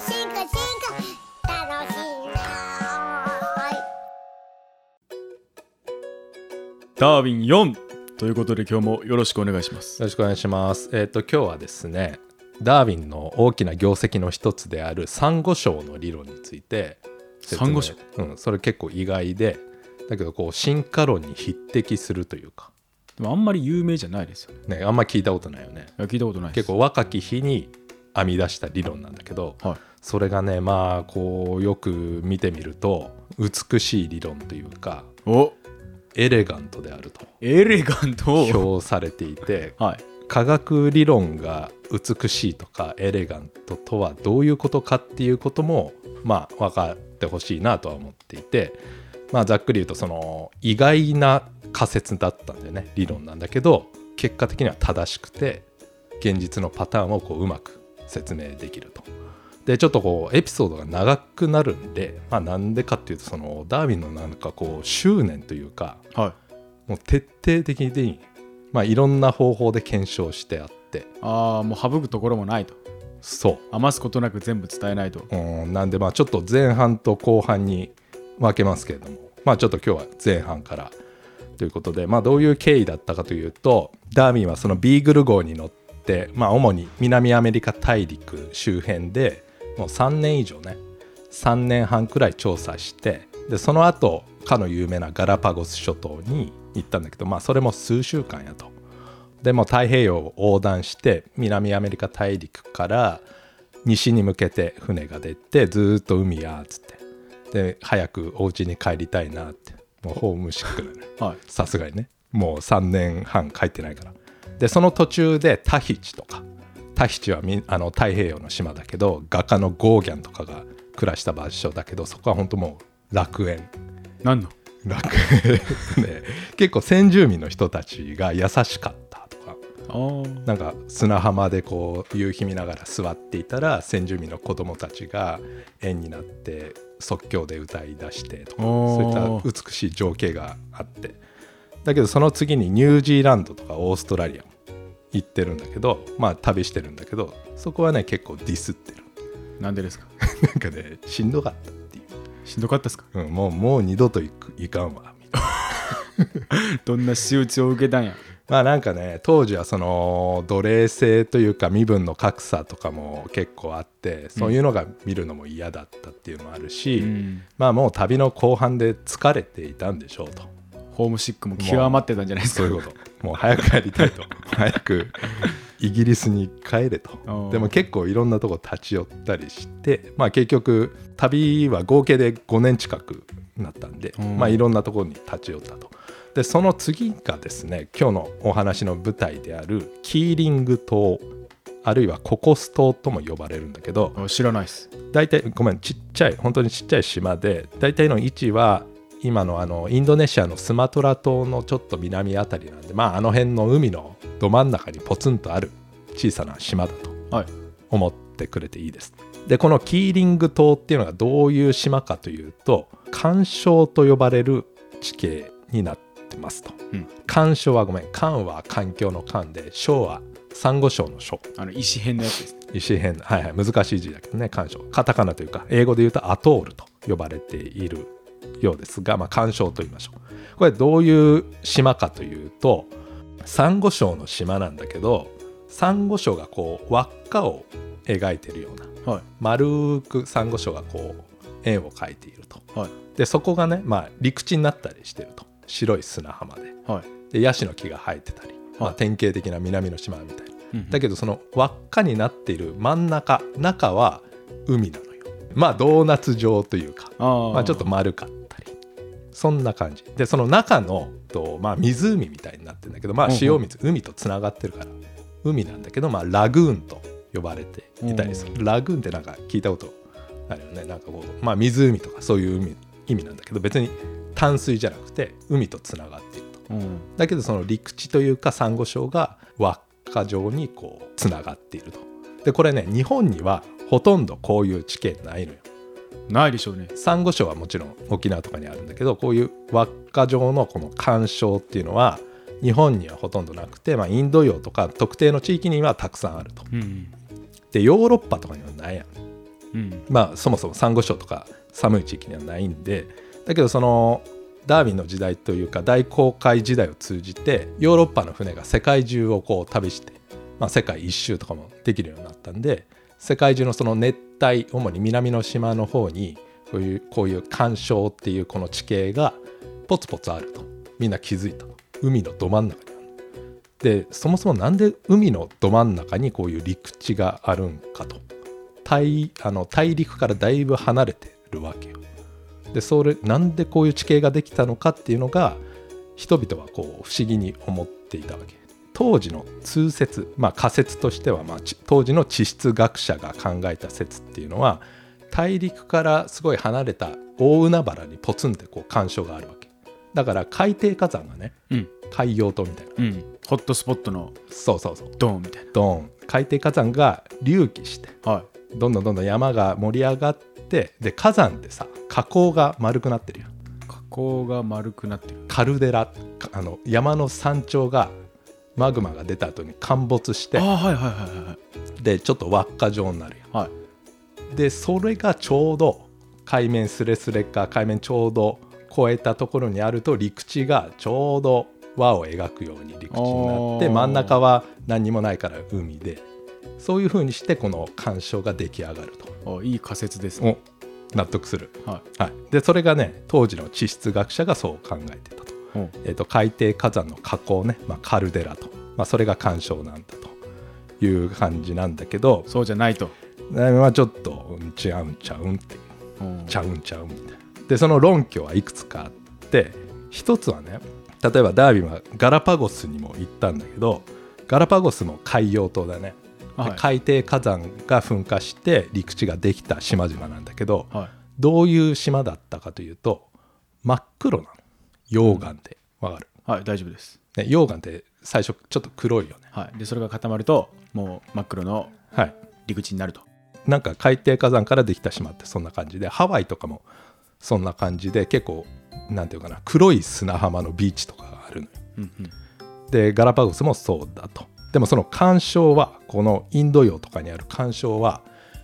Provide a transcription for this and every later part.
進化進化楽しいなダーウィン4ということで今日もよろしくお願いします。よろしくお願いします。えっ、と今日はですねダーウィンの大きな業績の一つであるサンゴ礁の理論についてサンゴ礁？うん、それ結構意外でだけどこう進化論に匹敵するというか。でもあんまり有名じゃないですよね。ねあんま聞いたことないよね。聞いたことない結構若き日に編み出した理論なんだけどはいそれがねまあこうよく見てみると美しい理論というかお。エレガントであると。エレガント？評されていて はい。科学理論が美しいとかエレガントとはどういうことかっていうこともまあ分かってほしいなとは思っていてまあざっくり言うとその意外な仮説だったんでね理論なんだけど結果的には正しくて現実のパターンをこううまく説明できると。でちょっとこうエピソードが長くなるんでまあなんでかっていうとそのダーウィンのなんかこう執念というかはい。もう徹底的に、まあ、いろんな方法で検証してあって。ああもう省くところもないと。そ余すことなく全部伝えないと。ううんなんでまあちょっと前半と後半に分けますけれども。まあちょっと今日は前半からということでまあどういう経緯だったかというとダーウィンはそのビーグル号に乗ってまあ主に南アメリカ大陸周辺でもう3年以上ね3年半くらい調査してでその後かの有名なガラパゴス諸島に行ったんだけどまあそれも数週間やと。でも太平洋を横断して南アメリカ大陸から西に向けて船が出てずーっと海やっつって。で早くお家に帰りたいなって。もうホームシックだね。はい。さすがにね。もう3年半帰ってないから。でその途中でタヒチとかタヒチはみあの太平洋の島だけど画家のゴーギャンとかが暮らした場所だけどそこは本当もう楽園。何の？楽園ね。結構先住民の人たちが優しかったとか。なんか砂浜でこう夕日見ながら座っていたら先住民の子供たちが円になって即興で歌い出してとかそういった美しい情景があって。だけどその次にニュージーランドとかオーストラリア。も行ってるんだけどまあ旅してるんだけどそこはね結構ディスってる。なんでですか？なんかねしんどかったっていしんどかったですか？う、うん、もうもう二度と行く行かんわ。みたいなどんな仕打ちを受けたんや？まあなんかね当時はその奴隷制というか身分の格差とかも結構あってそういうのが見るのも嫌だったっていうのもあるし、うん。まあもう旅の後半で疲れていたんでしょうとホームシックも極まってたんじゃないですか。そういうこと。もう早く帰りたいと。早くイギリスに帰れと。でも結構いろんなとこ立ち寄ったりしてまあ結局旅は合計で5年近くなったんで、うん。まあいろんなところに立ち寄ったと。でその次がですね今日のお話の舞台であるキーリング島あるいはココス島とも呼ばれるんだけどあ知らないです。大体ごめんちっちゃい本当にちっちゃい島で大体の位置は今のあのインドネシアのスマトラ島のちょっと南あたりなんでまああの辺の海のど真ん中にポツンとある小さな島だとはい思ってくれていいです。でこのキーリング島っていうのがどういう島かというと干渉と呼ばれる地形になってますと。うんはごめん干は環境の干で礁はサンゴ礁の礁。あの石編のやつです石編はいはい難しい字だけどね干渉カタカナというか英語で言うとアトールと呼ばれているようですがまあ干渉と言いましょう。これどういう島かというとサンゴ礁の島なんだけどサンゴ礁がこう輪っかを描いてるようなはい。丸くサンゴ礁がこう円を描いていると。はい。でそこがねまあ陸地になったりしてると。白い砂浜で。はい。でヤシの木が生えてたり、まあ、はい。典型的な南の島みたいな。うんだけどその輪っかになっている真ん中中は海なのよ。まあドーナツ状というかまあちょっと丸かっそんな感じ。でその中のと、まあ、湖みたいになってるんだけどまあうんうん。塩水海とつながってるから海なんだけどまあラグーンと呼ばれていたりする。ラグーンってなんか聞いたことあるよね。なんかこうまあ湖とかそういう海意味なんだけど別に淡水じゃなくて海とつながっていると。うん。だけどその陸地というかサンゴ礁が輪っか状にこうつながっていると。でこれね日本にはほとんどこういう地形ないのよないでしょうね。サンゴ礁はもちろん沖縄とかにあるんだけどこういう輪っか状のこの干渉っていうのは日本にはほとんどなくて、まあ、インド洋とか特定の地域にはたくさんあると。うんでヨーロッパとかにはないやん。うん。まあそもそもサンゴ礁とか寒い地域にはないんでだけどそのダーウィンの時代というか大航海時代を通じてヨーロッパの船が世界中をこう旅して、まあ、世界一周とかもできるようになったんで世界中のその熱帯主に南の島の方にこういうこういう干渉っていうこの地形がポツポツあると。みんな気づいた。海のど真ん中にあるでそもそもなんで海のど真ん中にこういう陸地があるんかと。大あの大陸からだいぶ離れてるわけよ。でそれなんでこういう地形ができたのかっていうのが人々はこう不思議に思っていたわけ。当時の通説、まあ、仮説としては、まあ、ち当時の地質学者が考えた説っていうのは大陸からすごい離れた大海原にポツンってこう干渉があるわけ。だから海底火山がねうん。海洋島みたいな。うん。ホットスポットのそうそうそう。ドーンみたいドーン。海底火山が隆起してなはい。どんどんどんどん山が盛り上がってで火山ってさ火口が丸くなってるよ加工が丸くなってる。カルデラかあの山の山頂がマグマが出た後に陥没してでちょっと輪っか状になるよはい。でそれがちょうど海面スレスレか海面ちょうど越えたところにあると陸地がちょうど輪を描くように陸地になって真ん中は何にもないから海で。そういう風にしてこの干渉が出来上がると。あいい仮説ですね。お納得する、ははい、でそれがね当時の地質学者がそう考えてえー、と海底火山の火口ね、まあ、カルデラと、まあ、それが干渉なんだという感じなんだけど。うそうじゃないと。ねまあちょっとうん違うんちゃうんっていう。うん。ちゃうんちゃうんみたいな。でその論拠はいくつかあって一つはね例えばダービンはガラパゴスにも行ったんだけどガラパゴスも海洋島だね、ではい。海底火山が噴火して陸地ができた島々なんだけどはい。どういう島だったかというと真っ黒なの溶岩でわかる、はい大丈夫です。ね、溶岩って最初ちょっと黒いよね。はい。でそれが固まるともう真っ黒のはい。陸地になると。なんか海底火山からできた島ってそんな感じでハワイとかもそんな感じで結構なんていうかな黒い砂浜のビーチとかがあるのよ。うんうん。でガラパゴスもそうだと。でもその干渉はこのインド洋とかにある干渉は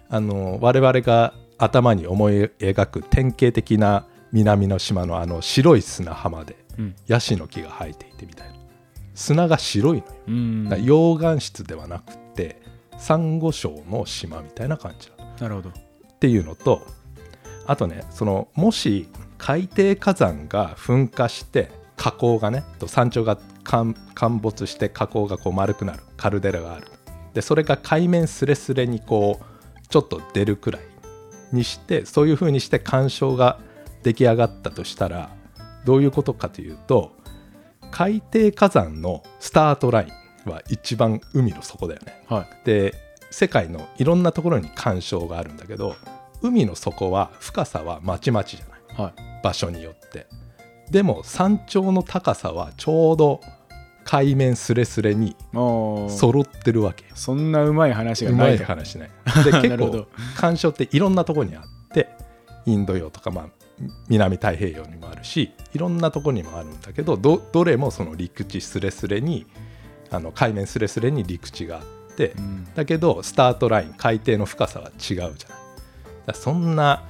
あの我々が頭に思い描く典型的な南の島のあの白い砂浜でうん。ヤシの木が生えていてみたいな。砂が白いのよ。溶岩質ではなくてサンゴ礁の島みたいな感じなの。なるほど。っていうのとあとねそのもし海底火山が噴火して火口がねと山頂が陥陥没して火口がこう丸くなる。カルデラがある。でそれが海面スレスレにこうちょっと出るくらいにしてそういう風にして干渉が出来上がったとしたらどういうことかというと海底火山のスタートラインは一番海の底だよね。はい。で世界のいろんなところに干渉があるんだけど海の底は深さはまちまちじゃない。はい。場所によって。でも山頂の高さはちょうど海面スレスレに揃ってるわけよ。そんなうまい話がうまいない。と話ねでな結構 るほど。干渉っていろんなところにあってインド洋とか、まあ、南太平洋にもあるしいろんなところにもあるんだけどどどれもその陸地スレスレにあの海面スレスレに陸地があって、うん。だけどスタートライン海底の深さは違うじゃない。そんな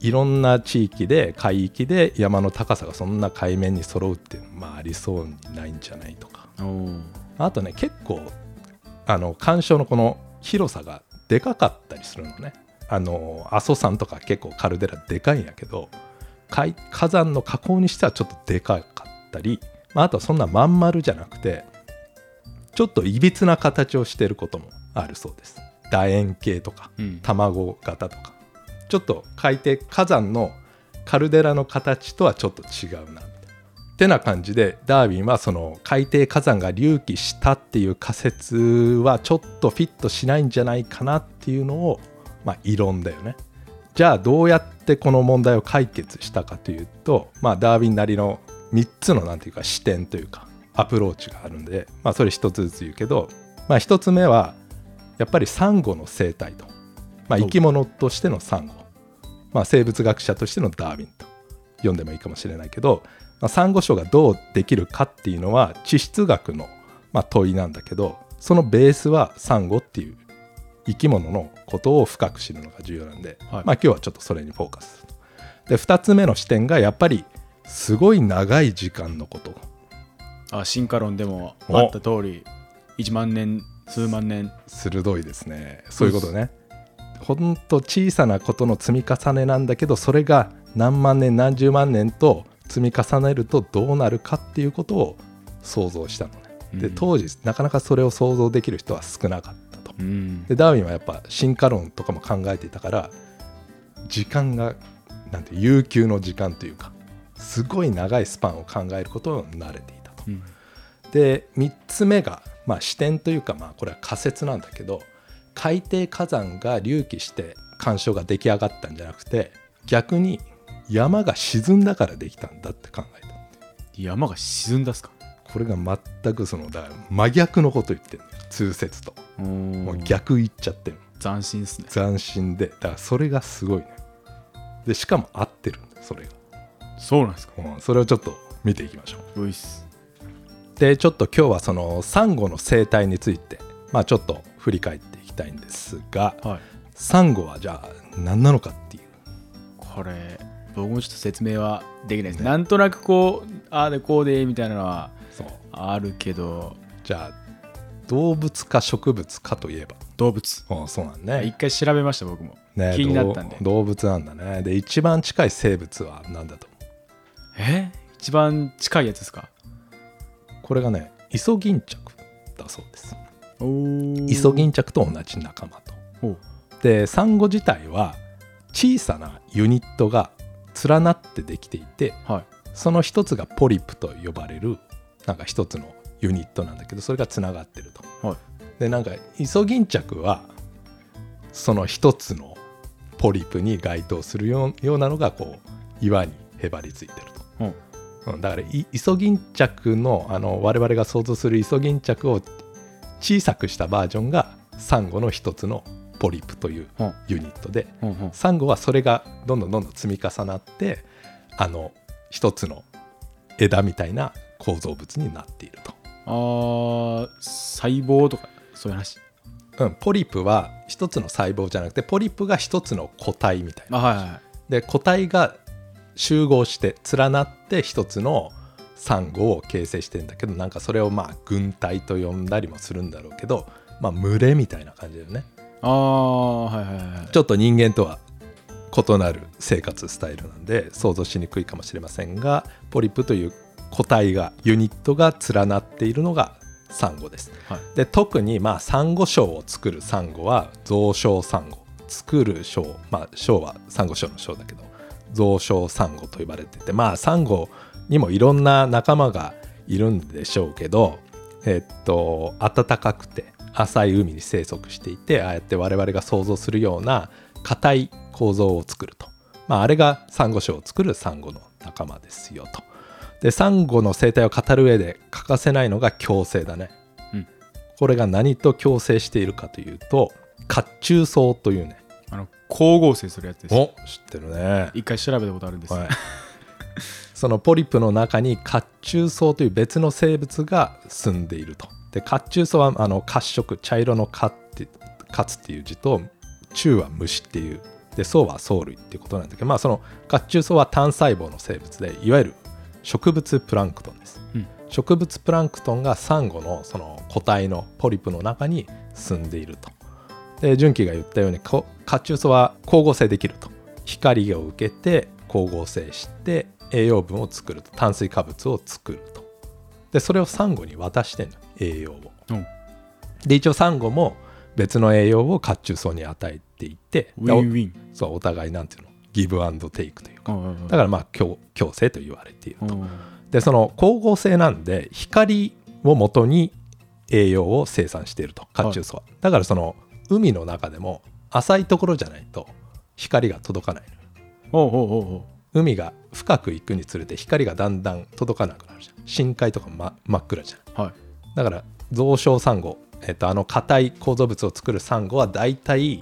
いろんな地域で海域で山の高さがそんな海面に揃うっていうのはまあありそうにないんじゃないとか。あとね結構あの干渉のこの広さがでかかったりするのねあの阿蘇山とか結構カルデラでかいんやけど海火山の火口にしてはちょっとでかかったり、まあ、あとはそんなまん丸じゃなくてちょっといびつな形をしていることもあるそうです。楕円形とかうん。卵型とか。ちょっと海底火山のカルデラの形とはちょっと違うなみたいな。ってな感じでダーウィンはその海底火山が隆起したっていう仮説はちょっとフィットしないんじゃないかなっていうのをまあ異論だよね。じゃあどうやってこの問題を解決したかというと、まあ、ダーウィンなりの3つのなんていうか視点というかアプローチがあるんで、まあ、それ1つずつ言うけど、まあ、1つ目はやっぱりサンゴの生態と、まあ、生き物としてのサンゴ、まあ、生物学者としてのダーウィンと。読んでもいいかもしれないけど、まあ、サンゴ礁がどうできるかっていうのは地質学のま問いなんだけどそのベースはサンゴっていう生き物のことを深く知るのが重要なんで、はい。まあ今日はちょっとそれにフォーカスで2つ目の視点がやっぱりすごい長い時間のこと。あ進化論でもお。あった通り1万年数万年。鋭いですね。そういうことね。ほんと小さなことの積み重ねなんだけどそれが何万年何十万年と積み重ねるとどうなるかっていうことを想像したのね。でうん。当時なかなかそれを想像できる人は少なかった。とうん。でダーウィンはやっぱ進化論とかも考えていたから時間がなんて悠久の時間というかすごい長いスパンを考えることを慣れていたと。うん。で3つ目が、まあ、視点というか、まあ、これは仮説なんだけど海底火山が隆起して干渉が出来上がったんじゃなくて逆に山が沈んだからできたんだって考えた。山が沈んだっすか？これが全くそのだ真逆のこと言ってる通説と。ももう逆言っちゃってる斬新っすね。斬新で。だからそれがすごいね。でしかも合ってるんだよそれそうなんですか？が、うん、それをちょっと見ていきましょう。ういっす。でちょっと今日はそのサンゴの生態についてまあちょっと振り返っていきたいんですがはい。サンゴはじゃあ何なのかっていう。これ僕もちょっと説明はできないです、なんとなくこうああでこうでみたいなのはそう。あるけど。じゃあ動物か植物かといえば？動物。うんそうなんね。一回調べました僕も、ね気になったんで。動動物なんだね。で一番近い生物は何だと思う？え？一番近いやつですか？これがねイソギンチャクだそうです。おイソギンチャクと同じ仲間と。でサンゴ自体は小さなユニットが連なってできていてはい。その一つがポリプと呼ばれるなんか一つのユニットなんだけどそれがつながってると。はいでなんかイソギンチャクはその一つのポリプに該当するようなのがこう岩にへばりついてるうんと。うんだからイイソギンチャクのあの我々が想像するイソギンチャクを小さくしたバージョンがサンゴの一つのポリプといううんユニットでうんうんサンゴはそれがどんどんどんどん積み重なってあの一つの枝みたいな構造物になっていると。あー細胞とかそういう話？うん、ポリプは一つの細胞じゃなくてポリプが一つの個体みたいな。あはいはいはいで個体が集合して連なって一つのサンゴを形成してんだけどなんかそれをまあ群体と呼んだりもするんだろうけど、まあ、群れみたいな感じだよね。ああはいはいはいちょっと人間とは異なる生活スタイルなんで想像しにくいかもしれませんがポリプという個体がユニットが連なっているのがサンゴです。はいで特にまあサンゴ礁を作るサンゴは増礁サンゴ作る礁まあ礁はサンゴ礁の礁だけど増礁サンゴと呼ばれててまあサンゴにもいろんな仲間がいるんでしょうけどえっと暖かくて浅い海に生息していてああやって我々が想像するような硬い構造を作ると、まあ、あれがサンゴ礁を作るサンゴの仲間ですよと。でサンゴの生態を語る上で欠かせないのが共生だね。うん。これが何と共生しているかというと褐虫藻というね。あの光合成するやつです。お知ってるね、一回調べたことあるんです、はい、そのポリプの中に褐虫藻という別の生物が住んでいると。で褐虫藻はあの褐色茶色の褐って褐っていう字と虫は虫っていう。で藻は藻類っていうことなんだけどまあその褐虫藻は単細胞の生物でいわゆる植物プランクトンです、うん。植物プランクトンがサンゴのその個体のポリプの中に住んでいると。で純喜が言ったようにこ褐虫藻は光合成できると。光を受けて光合成して栄養分を作ると。炭水化物を作ると。でそれをサンゴに渡してんの栄養を。うん。で一応サンゴも別の栄養を褐虫藻に与えていて。ウィンウィン。でおそうお互いなんていうの？ギブアンドテイクというかだからまあ共共生と言われていると。うん。でその光合成なんで光をもとに栄養を生産していると。褐虫藻は、だからその海の中でも浅いところじゃないと光が届かない海が深く行くにつれて光がだんだん届かなくなるじゃん。深海とか、ま、真っ暗じゃん。うはい。だから増床サンゴ、えっと、あの硬い構造物を作るサンゴはだいたい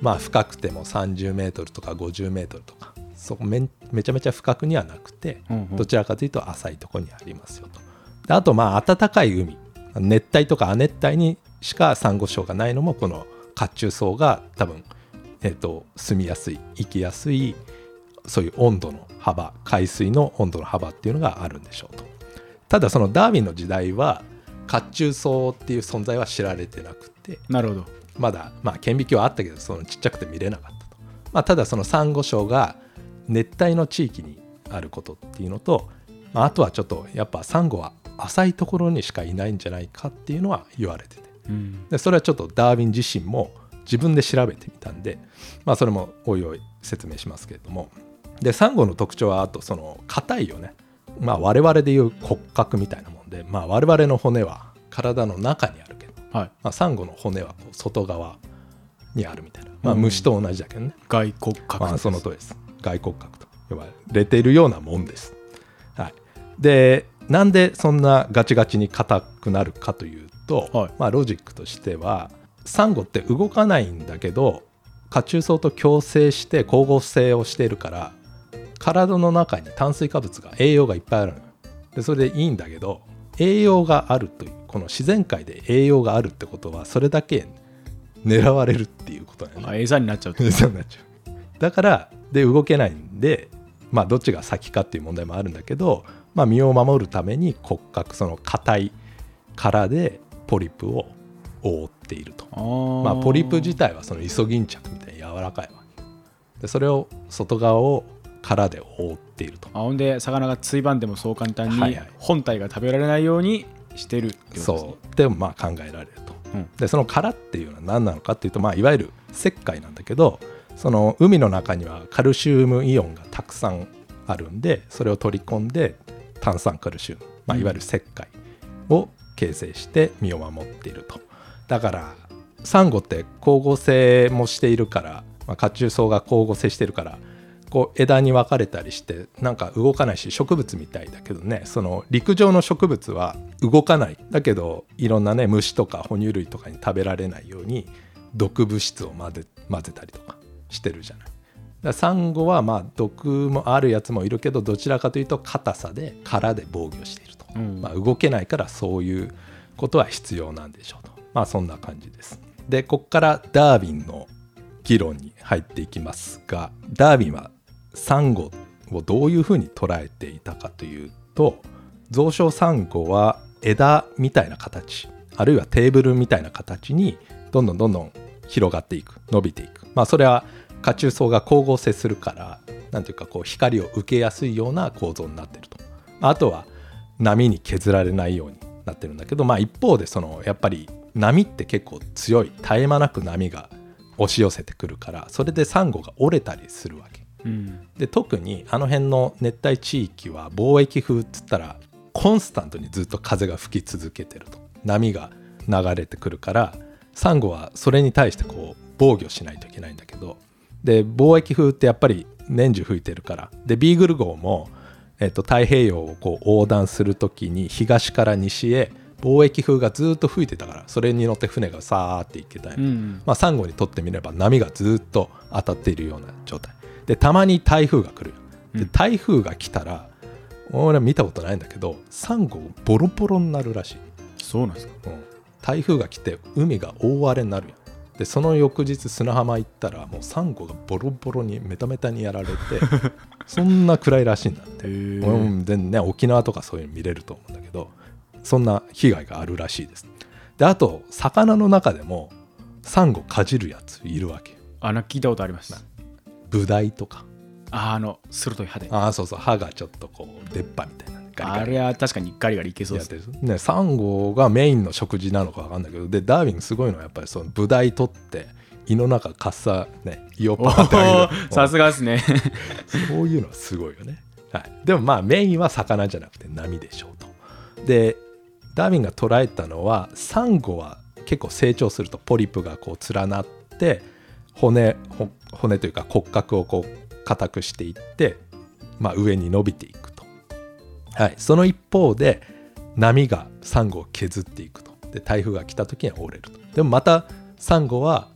まあ深くても30メートルとか50メートルとかそこめんめちゃめちゃ深くにはなくて、うんうん。どちらかというと浅いところにありますよと。であとまあ暖かい海。熱帯とか亜熱帯にしかサンゴ礁がないのもこの褐虫藻が多分、えー、と住みやすい生きやすいそういう温度の幅海水の温度の幅っていうのがあるんでしょうと。ただそのダーウィンの時代は褐虫藻っていう存在は知られてなくて。なるほどまだまあ顕微鏡はあったけどそのちっちゃくて見れなかったと、まあ、ただそのサンゴ礁が熱帯の地域にあることっていうのと、まあ、あとはちょっとやっぱサンゴは浅いところにしかいないんじゃないかっていうのは言われてて。うん。でそれはちょっとダーウィン自身も自分で調べてみたんで、まあ、それもおいおい説明しますけれども。でサンゴの特徴はあとその硬いよね。まあ我々でいう骨格みたいなもんで、まあ、我々の骨は体の中にあるはい。まあ、サンゴの骨は外側にあるみたいな、まあ、うん虫と同じだけどね、外骨格まあ、その通りです。外骨格と呼ばれているようなもんです、はい、でなんでそんなガチガチに硬くなるかというと、はい。まあ、ロジックとしてはサンゴって動かないんだけど褐虫藻と共生して光合成をしているから体の中に炭水化物が栄養がいっぱいあるのよ。でそれでいいんだけど栄養があるというこの自然界で栄養があるってことはそれだけ狙われるっていうことだよね。あ餌になっちゃうと？そうなっちゃう。だからで動けないんでまあどっちが先かっていう問題もあるんだけど、まあ、身を守るために骨格その硬い殻でポリプを覆っていると。まあポリプ自体はそのイソギンチャクみたいに柔らかいわけ。でそれを外側を殻で覆っていると。あほんで魚がついばんでもそう簡単に本体が食べられないようにしてるってことですね。そう。でもまあ考えられると、うん。でその殻っていうのは何なのかっていうと、まあ、いわゆる石灰なんだけどその海の中にはカルシウムイオンがたくさんあるんでそれを取り込んで炭酸カルシウム、まあ、いわゆる石灰を形成して身を守っていると。だからサンゴって光合成もしているから、まあ、褐虫藻が光合成してるからこう枝に分かれたりしてなんか動かないし植物みたいだけどねその陸上の植物は動かない。だけどいろんなね虫とか哺乳類とかに食べられないように毒物質を混ぜ混ぜたりとかしてるじゃない。だサンゴはまあ毒もあるやつもいるけどどちらかというと硬さで殻で防御していると、うん。まあ、動けないからそういうことは必要なんでしょうと。まあそんな感じです。でこっからダーウィンの議論に入っていきますがダーウィンはサンゴをどういうふうに捉えていたかというと増殖サンゴは枝みたいな形あるいはテーブルみたいな形にどんどんどんどん広がっていく伸びていく。まあそれは褐虫藻が光合成するからなんていうかこう光を受けやすいような構造になってると。あとは波に削られないようになってるんだけどまあ一方でそのやっぱり波って結構強い絶え間なく波が押し寄せてくるからそれでサンゴが折れたりするわけ。うん。で特にあの辺の熱帯地域は貿易風っつったらコンスタントにずっと風が吹き続けてると。波が流れてくるからサンゴはそれに対してこう防御しないといけないんだけど。で貿易風ってやっぱり年中吹いてるから。でビーグル号も、えっと、太平洋をこう横断する時に東から西へ貿易風がずっと吹いてたからそれに乗って船がさーって行けたり、うん。まあ、サンゴにとってみれば波がずっと当たっているような状態でたまに台風が来るでうん。台風が来たら俺は見たことないんだけどサンゴボロボロになるらしい、そうなんですか？うん。台風が来て海が大荒れになるよ。でその翌日砂浜行ったらもうサンゴがボロボロにメタメタにやられて そんな暗いらしいんだって。へえ。うん、でね沖縄とかそういうの見れると思うんだけどそんな被害があるらしいです。であと魚の中でもサンゴかじるやついるわけあな聞いたことありますブダイとか。ああの鋭い歯で。ああそうそう歯がちょっとこう出っ歯みたいな。ガリガリ。あれは確かにガリガリいけそうやです。ってる。ねサンゴがメインの食事なのか分かんないけどでダーウィンすごいのはやっぱりそのブダイ取って胃の中かっさね胃をおパーってあげる。ー さすがですね。そういうのはすごいよね。はい、でもまあメインは魚じゃなくて波でしょうと。でダーウィンが捉えたのはサンゴは結構成長するとポリプがこう連なって骨ほ骨というか骨格をこう硬くしていって、まあ、上に伸びていくと。はい、その一方で波がサンゴを削っていくと。で台風が来た時には折れると。でもまたサンゴは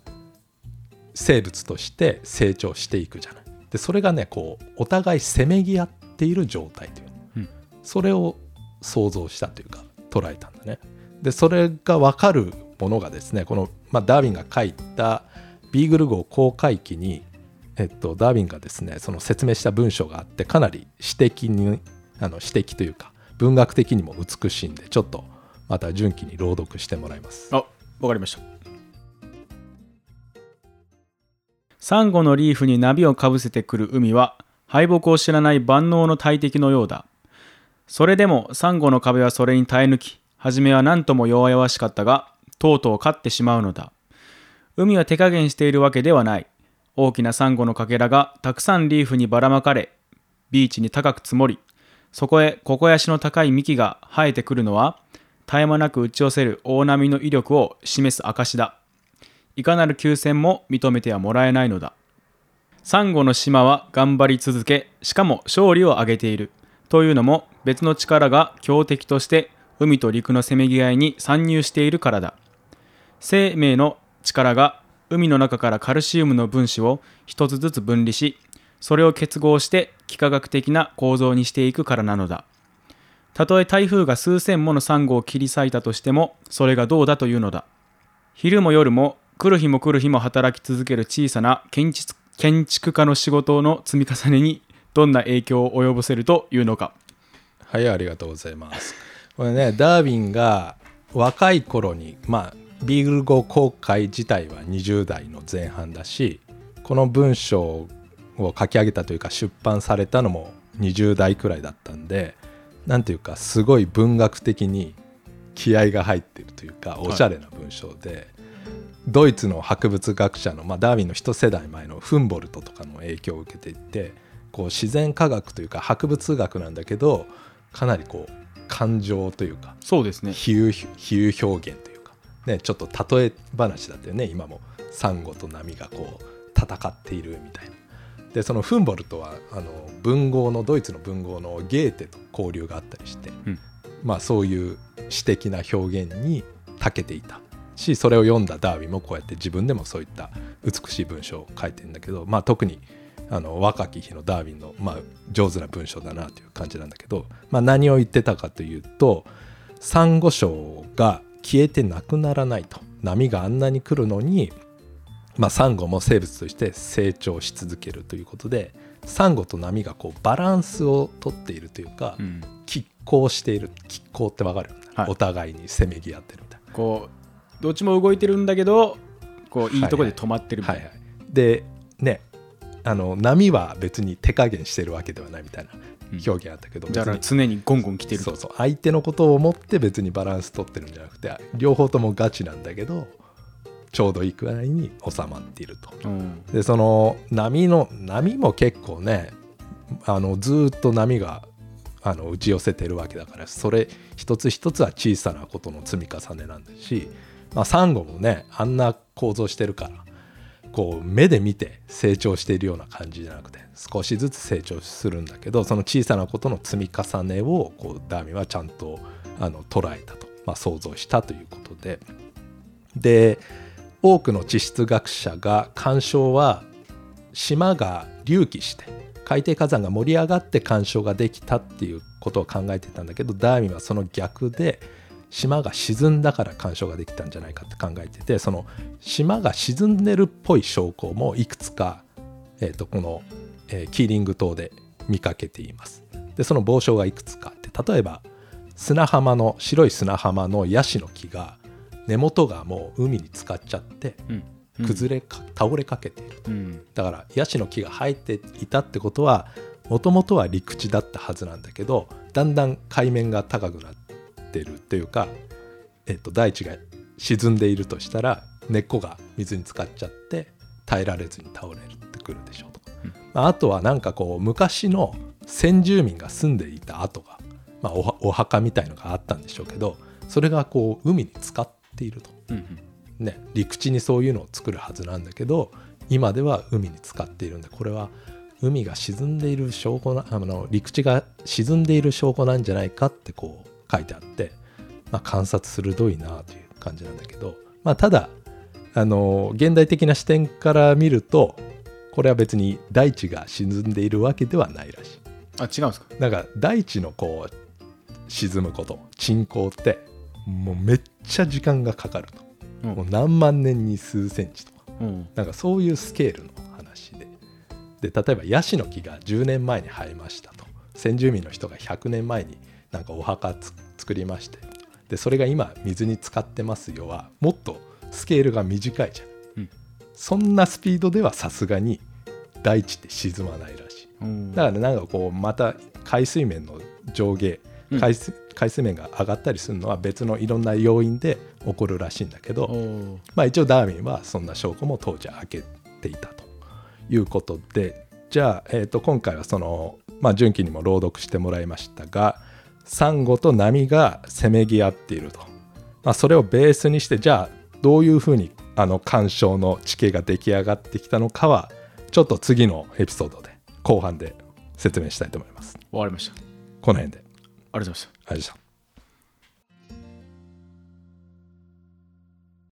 生物として成長していくじゃない。でそれがねこうお互いせめぎ合っている状態という、うんそれを想像したというか捉えたんだね。でそれが分かるものがですねこのまあ、ダーウィンが書いたビーグル号公開記に、えっと、ダーウィンがですねその説明した文章があってかなり詩的にあの詩的というか文学的にも美しいんでちょっとまた純喜に朗読してもらいます。あわかりました。サンゴのリーフにナビをかぶせてくる海は敗北を知らない万能の大敵のようだ。それでもサンゴの壁はそれに耐え抜き初めは何とも弱々しかったがとうとう勝ってしまうのだ。海は手加減しているわけではない。大きなサンゴのかけらがたくさんリーフにばらまかれビーチに高く積もりそこへココヤシの高い幹が生えてくるのは絶え間なく打ち寄せる大波の威力を示す証だ。いかなる休戦も認めてはもらえないのだ。サンゴの島は頑張り続けしかも勝利を挙げている。というのも別の力が強敵として海と陸のせめぎ合いに参入しているからだ。生命の力が海の中からカルシウムの分子を一つずつ分離しそれを結合して幾何学的な構造にしていくからなのだ。たとえ台風が数千ものサンゴを切り裂いたとしてもそれがどうだというのだ。昼も夜も来る日も来る日も働き続ける小さな建築建築家の仕事の積み重ねにどんな影響を及ぼせるというのか。はいありがとうございます。これねダーウィンが若い頃にまあビーグル号公開自体は20代の前半だしこの文章を書き上げたというか出版されたのも20代くらいだったんでなんていうかすごい文学的に気合が入ってるというかおしゃれな文章で、ドイツの博物学者の、まあ、ダーウィンの一世代前のフンボルトとかの影響を受けていてこう自然科学というか博物学なんだけどかなりこう感情というかそうですね。比喩比喩表現というか、ね、ちょっと例え話だったよね。今も。サンゴと波がこう戦っているみたいな。でそのフンボルトはあの文豪のドイツの文豪のゲーテと交流があったりして、うん。まあそういう詩的な表現に長けていた。しそれを読んだダーウィンもこうやって自分でもそういった美しい文章を書いてるんだけど、まあ、特にあの若き日のダーウィンの、まあ、上手な文章だなという感じなんだけど、まあ、何を言ってたかというとサンゴ礁が消えてなくならないと。波があんなに来るのに、まあ、サンゴも生物として成長し続けるということでサンゴと波がこうバランスをとっているというか、うん。拮抗している。拮抗ってわかる？はい。お互いにせめぎ合ってるみたいな。こうどっちも動いてるんだけどこういいとこで止まってるみたいな、はいはい、でねあの波は別に手加減してるわけではないみたいな表現あったけど、だから常にゴンゴン来てると。そうそう。相手のことを思って別にバランス取ってるんじゃなくて両方ともガチなんだけどちょうどいいくらいに収まっていると。うん。でその波の波も結構ねあのずーっと波があの打ち寄せてるわけだからそれ一つ一つは小さなことの積み重ねなんだし、まあ、サンゴもねあんな構造してるからこう目で見て成長しているような感じじゃなくて少しずつ成長するんだけどその小さなことの積み重ねをこうダーミンはちゃんとあの捉えたと、まあ、想像したということで。で多くの地質学者が干渉は島が隆起して海底火山が盛り上がって干渉ができたっていうことを考えてたんだけどダーウィンはその逆で島が沈んだから干渉ができたんじゃないかって考えててその島が沈んでるっぽい証拠もいくつか、えーとこの、えーキーリング島で見かけています。でその傍証がいくつかあって例えば砂浜の白い砂浜のヤシの木が根元がもう海に浸かっちゃってうん。崩れか、倒れかけているうん。だからヤシの木が生えていたってことはもともとは陸地だったはずなんだけどだんだん海面が高くなってるっていうか、えっと、大地が沈んでいるとしたら根っこが水に浸かっちゃって耐えられずに倒れるってくるでしょうと、うん。まああとはなんかこう昔の先住民が住んでいた跡が、まあ、お墓みたいのがあったんでしょうけどそれがこう海に浸かっていると。うんうん。ね、陸地にそういうのを作るはずなんだけど今では海に浸かっているんでこれは海が沈んでいる証拠なあの陸地が沈んでいる証拠なんじゃないかってこう書いてあって、まあ、観察鋭いなという感じなんだけど、まあ、ただあの現代的な視点から見るとこれは別に大地が沈んでいるわけではないらしい。あ違うんですか？なんか大地のこう沈むこと沈降ってもうめっちゃ時間がかかると。うん。もう何万年に数センチとか。うん。なんかそういうスケールの話で。で例えばヤシの木が10年前に生えましたと。先住民の人が100年前になんかお墓つ作りまして。でそれが今水に浸かってますよはもっとスケールが短いじゃん、うん。そんなスピードではさすがに大地って沈まないらしい。うん。だからなんかこうまた海水面の上下うん。海水,、海水面が上がったりするのは別のいろんな要因で起こるらしいんだけど、まあ、一応ダーウィンはそんな証拠も当時開けていたということでじゃあ、えー、と今回はその、まあ、純喜にも朗読してもらいましたがサンゴと波がせめぎ合っていると、まあ、それをベースにしてじゃあどういうふうにあの鑑賞の地形が出来上がってきたのかはちょっと次のエピソードで後半で説明したいと思います。わかりましたこの辺でありがとうございましたありがとうございました。